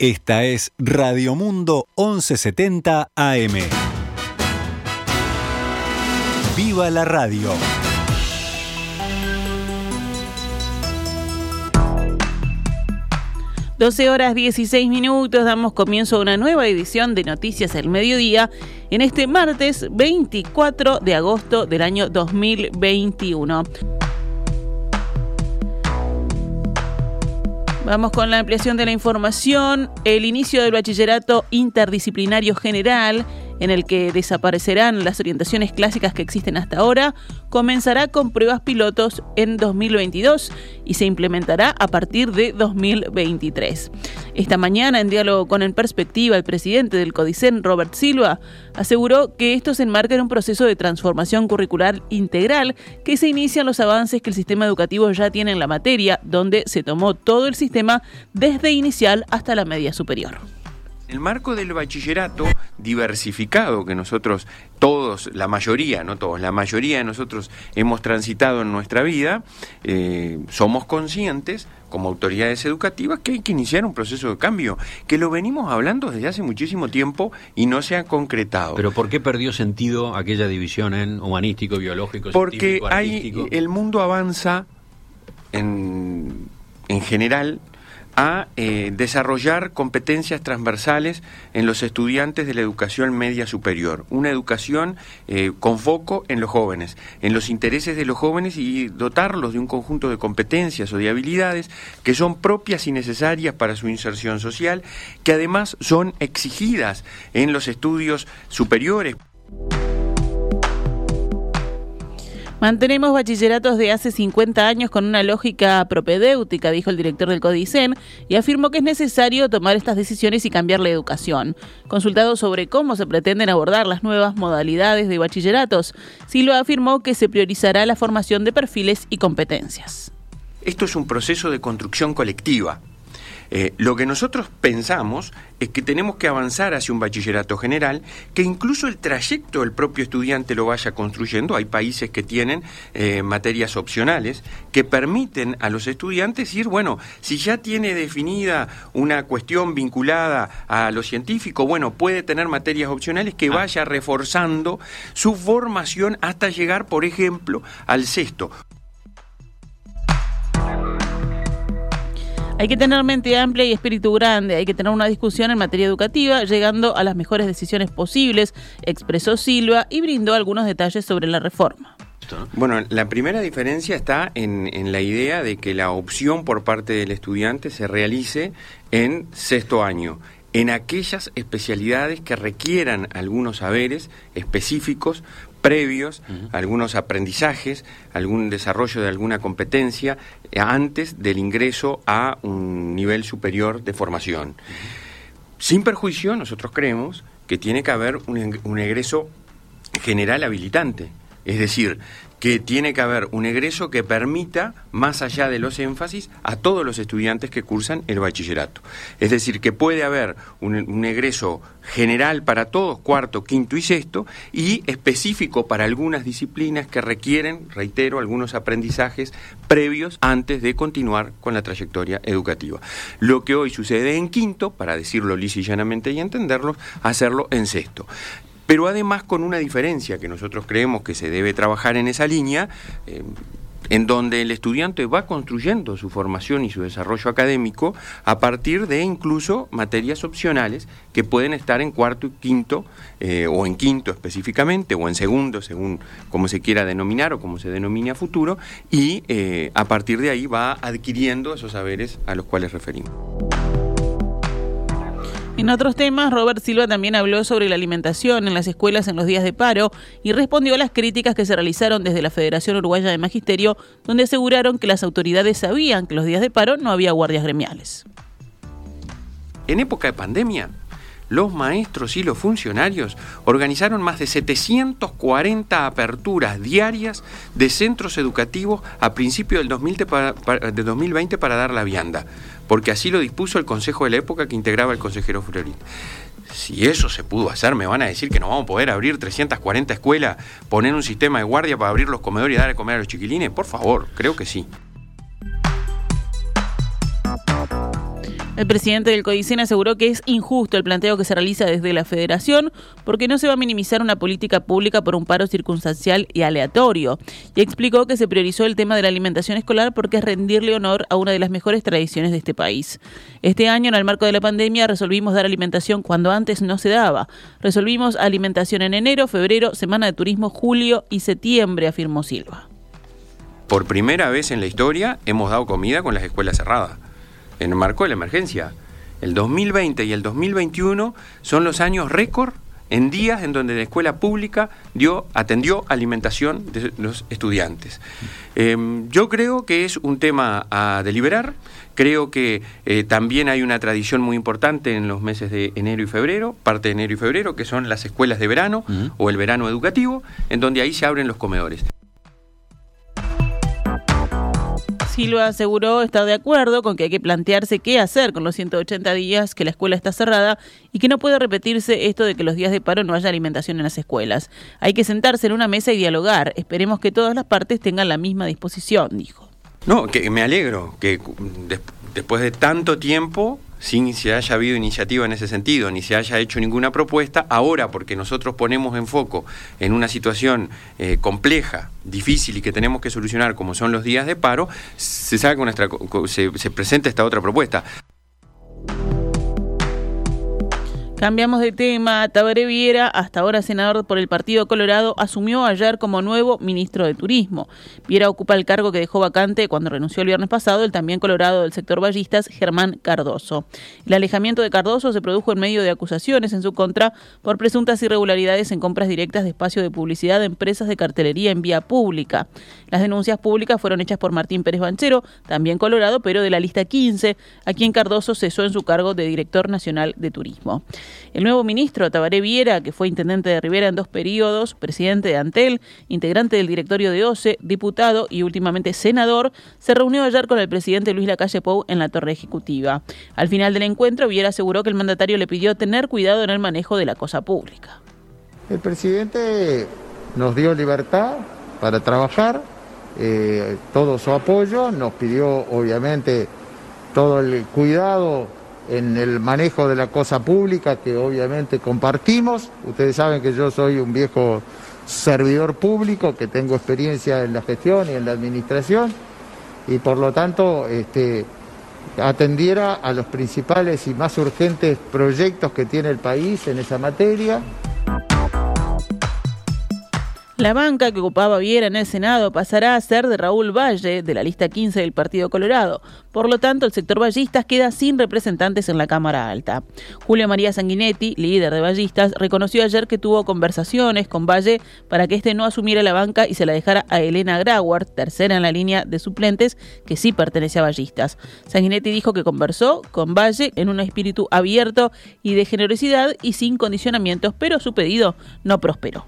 Esta es Radio Mundo 1170 AM. ¡Viva la radio! Doce horas 16 minutos, damos comienzo a una nueva edición de Noticias al Mediodía en este martes 24 de agosto del año 2021. Vamos con la ampliación de la información. El inicio del bachillerato interdisciplinario general en el que desaparecerán las orientaciones clásicas que existen hasta ahora, comenzará con pruebas pilotos en 2022 y se implementará a partir de 2023. Esta mañana, en diálogo con En Perspectiva, el presidente del CODICEN, Robert Silva, aseguró que esto se enmarca en un proceso de transformación curricular integral que se inician los avances que el sistema educativo ya tiene en la materia, donde se tomó todo el sistema desde inicial hasta la media superior. El marco del bachillerato diversificado que nosotros todos, la mayoría, no todos, la mayoría de nosotros hemos transitado en nuestra vida, eh, somos conscientes como autoridades educativas que hay que iniciar un proceso de cambio, que lo venimos hablando desde hace muchísimo tiempo y no se ha concretado. Pero ¿por qué perdió sentido aquella división en humanístico, biológico, Porque hay, el mundo avanza en, en general a eh, desarrollar competencias transversales en los estudiantes de la educación media superior, una educación eh, con foco en los jóvenes, en los intereses de los jóvenes y dotarlos de un conjunto de competencias o de habilidades que son propias y necesarias para su inserción social, que además son exigidas en los estudios superiores. Mantenemos bachilleratos de hace 50 años con una lógica propedéutica, dijo el director del CODICEN, y afirmó que es necesario tomar estas decisiones y cambiar la educación. Consultado sobre cómo se pretenden abordar las nuevas modalidades de bachilleratos, Silva afirmó que se priorizará la formación de perfiles y competencias. Esto es un proceso de construcción colectiva eh, lo que nosotros pensamos es que tenemos que avanzar hacia un bachillerato general, que incluso el trayecto del propio estudiante lo vaya construyendo. Hay países que tienen eh, materias opcionales que permiten a los estudiantes ir, bueno, si ya tiene definida una cuestión vinculada a lo científico, bueno, puede tener materias opcionales que ah. vaya reforzando su formación hasta llegar, por ejemplo, al sexto. Hay que tener mente amplia y espíritu grande, hay que tener una discusión en materia educativa, llegando a las mejores decisiones posibles, expresó Silva y brindó algunos detalles sobre la reforma. Bueno, la primera diferencia está en, en, la idea de que la opción por parte del estudiante se realice en sexto año, en aquellas especialidades que requieran algunos saberes específicos previos, algunos aprendizajes, algún desarrollo de alguna competencia eh, antes del ingreso a un nivel superior de formación. Sin perjuicio, nosotros creemos que tiene que haber un, un egreso general habilitante. Es decir, que tiene que haber un egreso que permita, más allá de los énfasis, a todos los estudiantes que cursan el bachillerato. Es decir, que puede haber un, egreso general para todos, cuarto, quinto y sexto, y específico para algunas disciplinas que requieren, reitero, algunos aprendizajes previos antes de continuar con la trayectoria educativa. Lo que hoy sucede en quinto, para decirlo lisa y y entenderlo, hacerlo en sexto pero además con una diferencia que nosotros creemos que se debe trabajar en esa línea, eh, en donde el estudiante va construyendo su formación y su desarrollo académico a partir de incluso materias opcionales que pueden estar en cuarto y quinto, eh, o en quinto específicamente, o en segundo, según como se quiera denominar o como se denomine a futuro, y eh, a partir de ahí va adquiriendo esos saberes a los cuales referimos. En otros temas, Robert Silva también habló sobre la alimentación en las escuelas en los días de paro y respondió a las críticas que se realizaron desde la Federación Uruguaya de Magisterio, donde aseguraron que las autoridades sabían que los días de paro no había guardias gremiales. En época de pandemia, los maestros y los funcionarios organizaron más de 740 aperturas diarias de centros educativos a principios del 2020 para dar la vianda porque así lo dispuso el Consejo de la época que integraba el consejero Florín. Si eso se pudo hacer, me van a decir que no vamos a poder abrir 340 escuelas, poner un sistema de guardia para abrir los comedores y dar a comer a los chiquilines. Por favor, creo que sí. El presidente del CODICEN aseguró que es injusto el planteo que se realiza desde la federación porque no se va a minimizar una política pública por un paro circunstancial y aleatorio. Y explicó que se priorizó el tema de la alimentación escolar porque es rendirle honor a una de las mejores tradiciones de este país. Este año, en el marco de la pandemia, resolvimos dar alimentación cuando antes no se daba. Resolvimos alimentación en enero, febrero, semana de turismo, julio y septiembre, afirmó Silva. Por primera vez en la historia hemos dado comida con las escuelas cerradas en el marco de la emergencia. El 2020 y el 2021 son los años récord en días en donde la escuela pública dio, atendió alimentación de los estudiantes. Em, yo creo que es un tema a deliberar, creo que eh, también hay una tradición muy importante en los meses de enero y febrero, parte de enero y febrero, que son las escuelas de verano o el verano educativo, en donde ahí se abren los comedores. Silva aseguró estar de acuerdo con que hay que plantearse qué hacer con los 180 días que la escuela está cerrada y que no puede repetirse esto de que los días de paro no haya alimentación en las escuelas. Hay que sentarse en una mesa y dialogar. Esperemos que todas las partes tengan la misma disposición, dijo. No, que me alegro que después de tanto tiempo sin se haya habido iniciativa en ese sentido, ni se haya hecho ninguna propuesta, ahora porque nosotros ponemos en foco en una situación eh, compleja, difícil y que tenemos que solucionar, como son los días de paro, se, saca nuestra, se, se presenta esta otra propuesta. Cambiamos de tema. Tabaré Viera, hasta ahora senador por el Partido Colorado, asumió ayer como nuevo ministro de Turismo. Viera ocupa el cargo que dejó vacante cuando renunció el viernes pasado el también colorado del sector ballistas, Germán Cardoso. El alejamiento de Cardoso se produjo en medio de acusaciones en su contra por presuntas irregularidades en compras directas de espacio de publicidad de empresas de cartelería en vía pública. Las denuncias públicas fueron hechas por Martín Pérez Banchero, también colorado, pero de la lista 15, a quien Cardoso cesó en su cargo de director nacional de turismo. El nuevo ministro Tabaré Viera, que fue intendente de Rivera en dos periodos, presidente de Antel, integrante del directorio de OCE, diputado y últimamente senador, se reunió ayer con el presidente Luis Lacalle Pou en la torre ejecutiva. Al final del encuentro, Viera aseguró que el mandatario le pidió tener cuidado en el manejo de la cosa pública. El presidente nos dio libertad para trabajar, eh, todo su apoyo, nos pidió obviamente todo el cuidado en el manejo de la cosa pública que obviamente compartimos. Ustedes saben que yo soy un viejo servidor público, que tengo experiencia en la gestión y en la administración y por lo tanto este, atendiera a los principales y más urgentes proyectos que tiene el país en esa materia. La banca que ocupaba Viera en el Senado pasará a ser de Raúl Valle, de la lista 15 del Partido Colorado. Por lo tanto, el sector ballistas queda sin representantes en la Cámara Alta. Julio María Sanguinetti, líder de ballistas, reconoció ayer que tuvo conversaciones con Valle para que éste no asumiera la banca y se la dejara a Elena Grauer, tercera en la línea de suplentes, que sí pertenece a ballistas. Sanguinetti dijo que conversó con Valle en un espíritu abierto y de generosidad y sin condicionamientos, pero su pedido no prosperó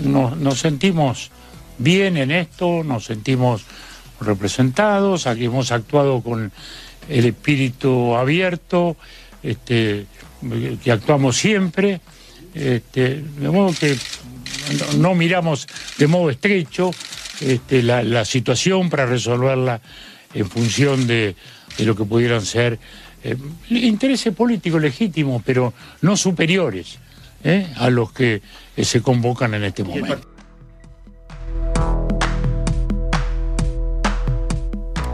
nos, sentimos bien en esto, nos sentimos representados, aquí hemos actuado con el espíritu abierto, este, que actuamos siempre, este, de modo que no, miramos de modo estrecho este, la, situación para resolverla en función de, lo que pudieran ser eh, intereses políticos legítimos, pero no superiores ¿eh? a los que se convocan en este momento.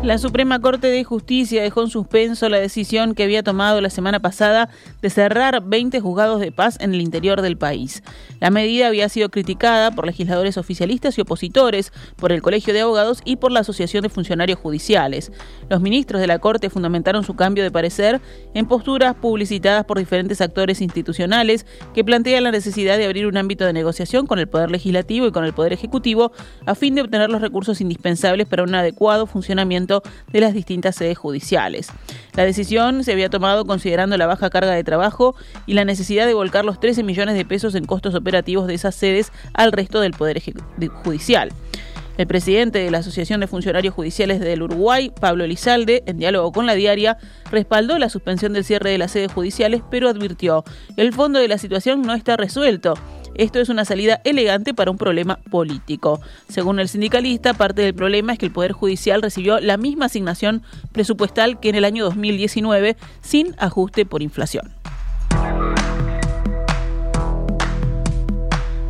La Suprema Corte de Justicia dejó en suspenso la decisión que había tomado la semana pasada de cerrar 20 juzgados de paz en el interior del país. La medida había sido criticada por legisladores oficialistas y opositores, por el Colegio de Abogados y por la Asociación de Funcionarios Judiciales. Los ministros de la Corte fundamentaron su cambio de parecer en posturas publicitadas por diferentes actores institucionales que plantean la necesidad de abrir un ámbito de negociación con el Poder Legislativo y con el Poder Ejecutivo a fin de obtener los recursos indispensables para un adecuado funcionamiento de las distintas sedes judiciales. La decisión se había tomado considerando la baja carga de trabajo y la necesidad de volcar los 13 millones de pesos en costos operativos de esas sedes al resto del Poder Judicial. El presidente de la Asociación de Funcionarios Judiciales del Uruguay, Pablo Elizalde, en diálogo con la diaria, respaldó la suspensión del cierre de las sedes judiciales, pero advirtió, el fondo de la situación no está resuelto Esto es una salida elegante para un problema político. Según el sindicalista, parte del problema es que el Poder Judicial recibió la misma asignación presupuestal que en el año 2019 sin ajuste por inflación.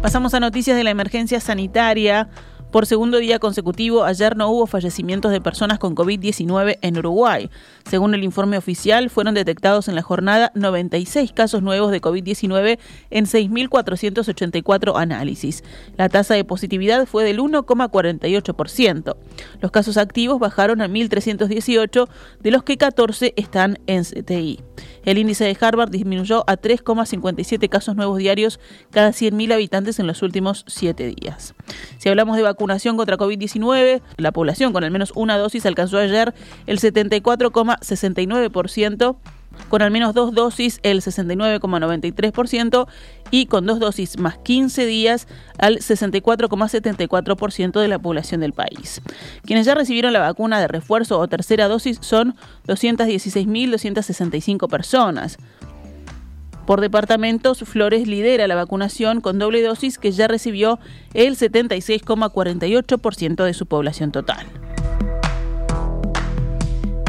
Pasamos a noticias de la emergencia sanitaria. Por segundo día consecutivo, ayer no hubo fallecimientos de personas con COVID-19 en Uruguay. Según el informe oficial, fueron detectados en la jornada 96 casos nuevos de COVID-19 en 6.484 análisis. La tasa de positividad fue del 1,48%. Los casos activos bajaron a 1.318, de los que 14 están en CTI. El índice de Harvard disminuyó a 3,57 casos nuevos diarios cada 100.000 habitantes en los últimos 7 días. Si hablamos de vacunación contra COVID-19, la población con al menos una dosis alcanzó ayer el 74,69% con al menos dos dosis el 69,93% y con dos dosis más 15 días al 64,74% de la población del país. Quienes ya recibieron la vacuna de refuerzo o tercera dosis son 216.265 personas. Por departamentos, Flores lidera la vacunación con doble dosis que ya recibió el 76,48% de su población total.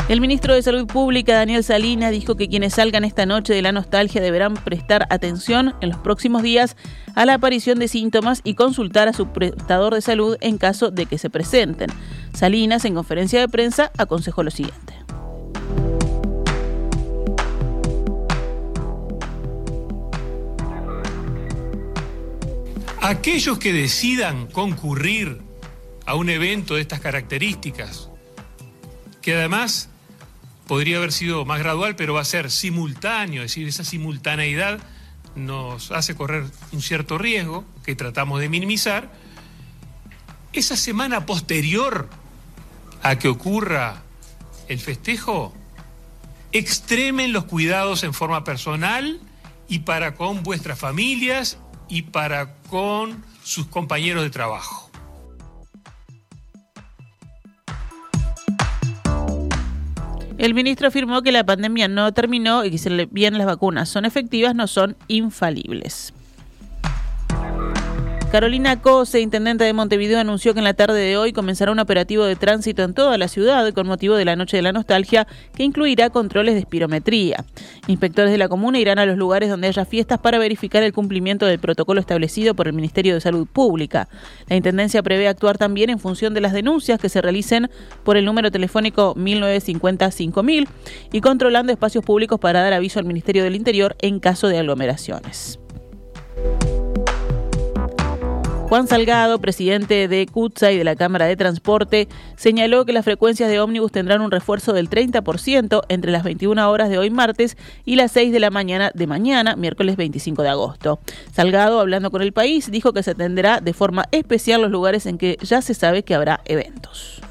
El ministro de Salud Pública, Daniel Salina, dijo que quienes salgan esta noche de la nostalgia deberán prestar atención en los próximos días a la aparición de síntomas y consultar a su prestador de salud en caso de que se presenten. Salinas, en conferencia de prensa, aconsejó lo siguiente. Aquellos que decidan concurrir a un evento de estas características, que además podría haber sido más gradual, pero va a ser simultáneo, es decir, esa simultaneidad nos hace correr un cierto riesgo que tratamos de minimizar. Esa semana posterior a que ocurra el festejo, extremen los cuidados en forma personal y para con vuestras familias y para con sus compañeros de trabajo. El ministro afirmó que la pandemia no terminó y que si bien las vacunas son efectivas, no son infalibles. Carolina Cose, intendente de Montevideo, anunció que en la tarde de hoy comenzará un operativo de tránsito en toda la ciudad con motivo de la Noche de la Nostalgia que incluirá controles de espirometría. Inspectores de la comuna irán a los lugares donde haya fiestas para verificar el cumplimiento del protocolo establecido por el Ministerio de Salud Pública. La Intendencia prevé actuar también en función de las denuncias que se realicen por el número telefónico 1950-5000 y controlando espacios públicos para dar aviso al Ministerio del Interior en caso de aglomeraciones. Juan Salgado, presidente de CUTSA y de la Cámara de Transporte, señaló que las frecuencias de ómnibus tendrán un refuerzo del 30% entre las 21 horas de hoy martes y las 6 de la mañana de mañana, miércoles 25 de agosto. Salgado, hablando con el país, dijo que se atenderá de forma especial los lugares en que ya se sabe que habrá eventos.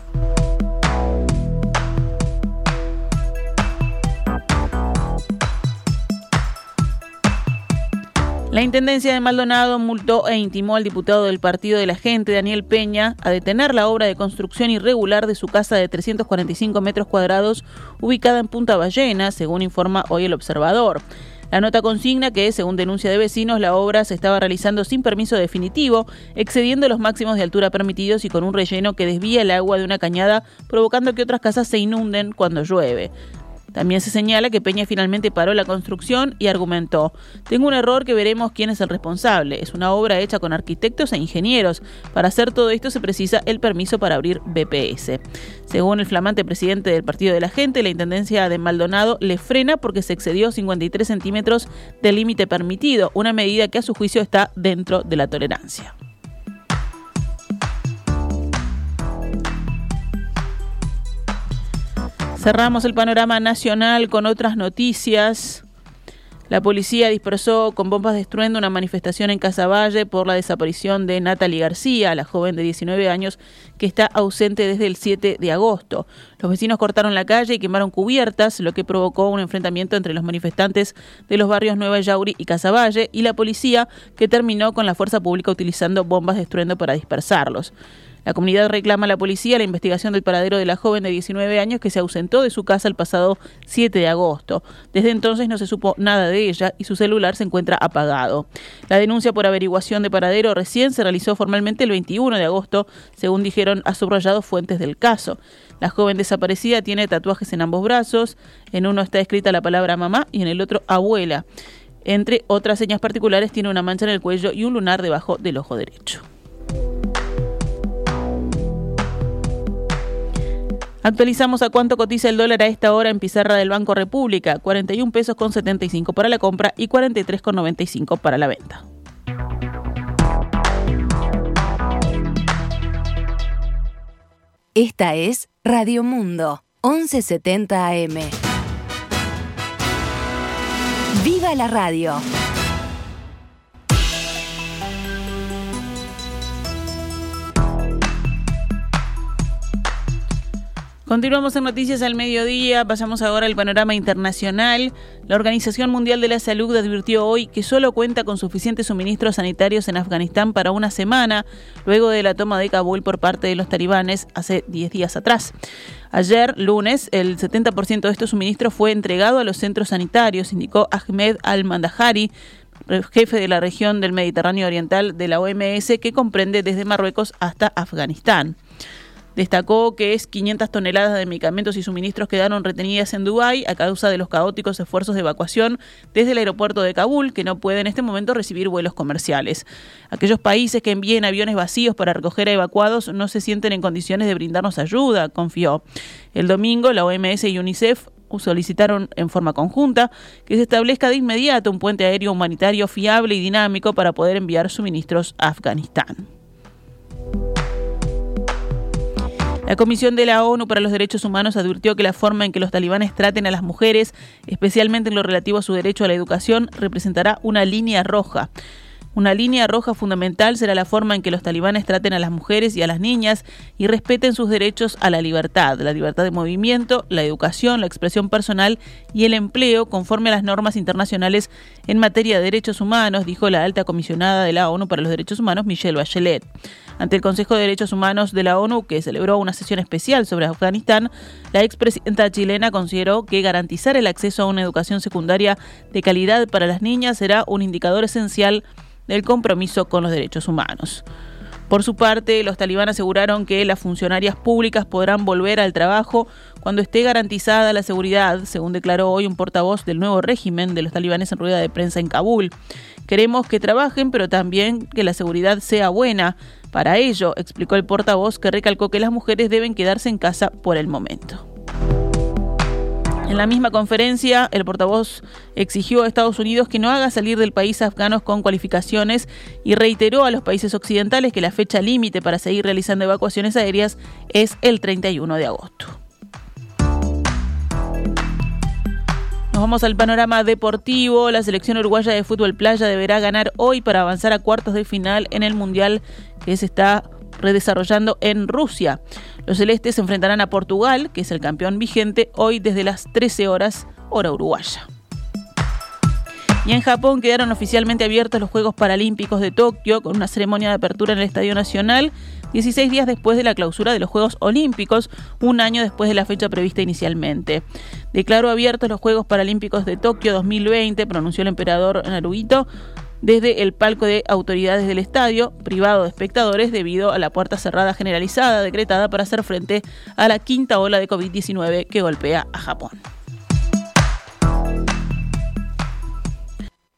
La Intendencia de Maldonado multó e intimó al diputado del Partido de la Gente, Daniel Peña, a detener la obra de construcción irregular de su casa de 345 metros cuadrados ubicada en Punta Ballena, según informa hoy el observador. La nota consigna que, según denuncia de vecinos, la obra se estaba realizando sin permiso definitivo, excediendo los máximos de altura permitidos y con un relleno que desvía el agua de una cañada, provocando que otras casas se inunden cuando llueve. También se señala que Peña finalmente paró la construcción y argumentó, tengo un error que veremos quién es el responsable. Es una obra hecha con arquitectos e ingenieros. Para hacer todo esto se precisa el permiso para abrir BPS. Según el flamante presidente del Partido de la Gente, la Intendencia de Maldonado le frena porque se excedió 53 centímetros del límite permitido, una medida que a su juicio está dentro de la tolerancia. Cerramos el panorama nacional con otras noticias. La policía dispersó con bombas de estruendo una manifestación en Casaballe por la desaparición de Natalie García, la joven de 19 años que está ausente desde el 7 de agosto. Los vecinos cortaron la calle y quemaron cubiertas, lo que provocó un enfrentamiento entre los manifestantes de los barrios Nueva Yauri y Casaballe y la policía que terminó con la fuerza pública utilizando bombas de estruendo para dispersarlos. La comunidad reclama a la policía la investigación del paradero de la joven de 19 años que se ausentó de su casa el pasado 7 de agosto. Desde entonces no se supo nada de ella y su celular se encuentra apagado. La denuncia por averiguación de paradero recién se realizó formalmente el 21 de agosto, según dijeron a subrayados fuentes del caso. La joven desaparecida tiene tatuajes en ambos brazos, en uno está escrita la palabra mamá y en el otro abuela. Entre otras señas particulares tiene una mancha en el cuello y un lunar debajo del ojo derecho. Actualizamos a cuánto cotiza el dólar a esta hora en pizarra del Banco República, 41 pesos con 75 para la compra y 43 con 95 para la venta. Esta es Radio Mundo, 1170 AM. ¡Viva la radio! Continuamos en Noticias al Mediodía, pasamos ahora al panorama internacional. La Organización Mundial de la Salud advirtió hoy que solo cuenta con suficientes suministros sanitarios en Afganistán para una semana, luego de la toma de Kabul por parte de los talibanes hace 10 días atrás. Ayer, lunes, el 70% de estos suministros fue entregado a los centros sanitarios, indicó Ahmed Al-Mandahari, jefe de la región del Mediterráneo Oriental de la OMS, que comprende desde Marruecos hasta Afganistán. Destacó que es 500 toneladas de medicamentos y suministros quedaron retenidas en Dubái a causa de los caóticos esfuerzos de evacuación desde el aeropuerto de Kabul, que no puede en este momento recibir vuelos comerciales. Aquellos países que envíen aviones vacíos para recoger a evacuados no se sienten en condiciones de brindarnos ayuda, confió. El domingo, la OMS y UNICEF solicitaron en forma conjunta que se establezca de inmediato un puente aéreo humanitario fiable y dinámico para poder enviar suministros a Afganistán. La Comisión de la ONU para los Derechos Humanos advirtió que la forma en que los talibanes traten a las mujeres, especialmente en lo relativo a su derecho a la educación, representará una línea roja. Una línea roja fundamental será la forma en que los talibanes traten a las mujeres y a las niñas y respeten sus derechos a la libertad, la libertad de movimiento, la educación, la expresión personal y el empleo conforme a las normas internacionales en materia de derechos humanos, dijo la alta comisionada de la ONU para los Derechos Humanos, Michelle Bachelet. Ante el Consejo de Derechos Humanos de la ONU, que celebró una sesión especial sobre Afganistán, la expresidenta chilena consideró que garantizar el acceso a una educación secundaria de calidad para las niñas será un indicador esencial del compromiso con los derechos humanos. Por su parte, los talibán aseguraron que las funcionarias públicas podrán volver al trabajo cuando esté garantizada la seguridad, según declaró hoy un portavoz del nuevo régimen de los talibanes en rueda de prensa en Kabul. Queremos que trabajen, pero también que la seguridad sea buena. Para ello, explicó el portavoz que recalcó que las mujeres deben quedarse en casa por el momento. En la misma conferencia, el portavoz exigió a Estados Unidos que no haga salir del país afganos con cualificaciones y reiteró a los países occidentales que la fecha límite para seguir realizando evacuaciones aéreas es el 31 de agosto. Nos vamos al panorama deportivo. La selección uruguaya de fútbol playa deberá ganar hoy para avanzar a cuartos de final en el Mundial que se está redesarrollando en Rusia. Los celestes se enfrentarán a Portugal, que es el campeón vigente, hoy desde las 13 horas, hora uruguaya. Y en Japón quedaron oficialmente abiertos los Juegos Paralímpicos de Tokio con una ceremonia de apertura en el Estadio Nacional, 16 días después de la clausura de los Juegos Olímpicos, un año después de la fecha prevista inicialmente. Declaró abiertos los Juegos Paralímpicos de Tokio 2020, pronunció el emperador Naruhito, desde el palco de autoridades del estadio, privado de espectadores, debido a la puerta cerrada generalizada decretada para hacer frente a la quinta ola de COVID-19 que golpea a Japón.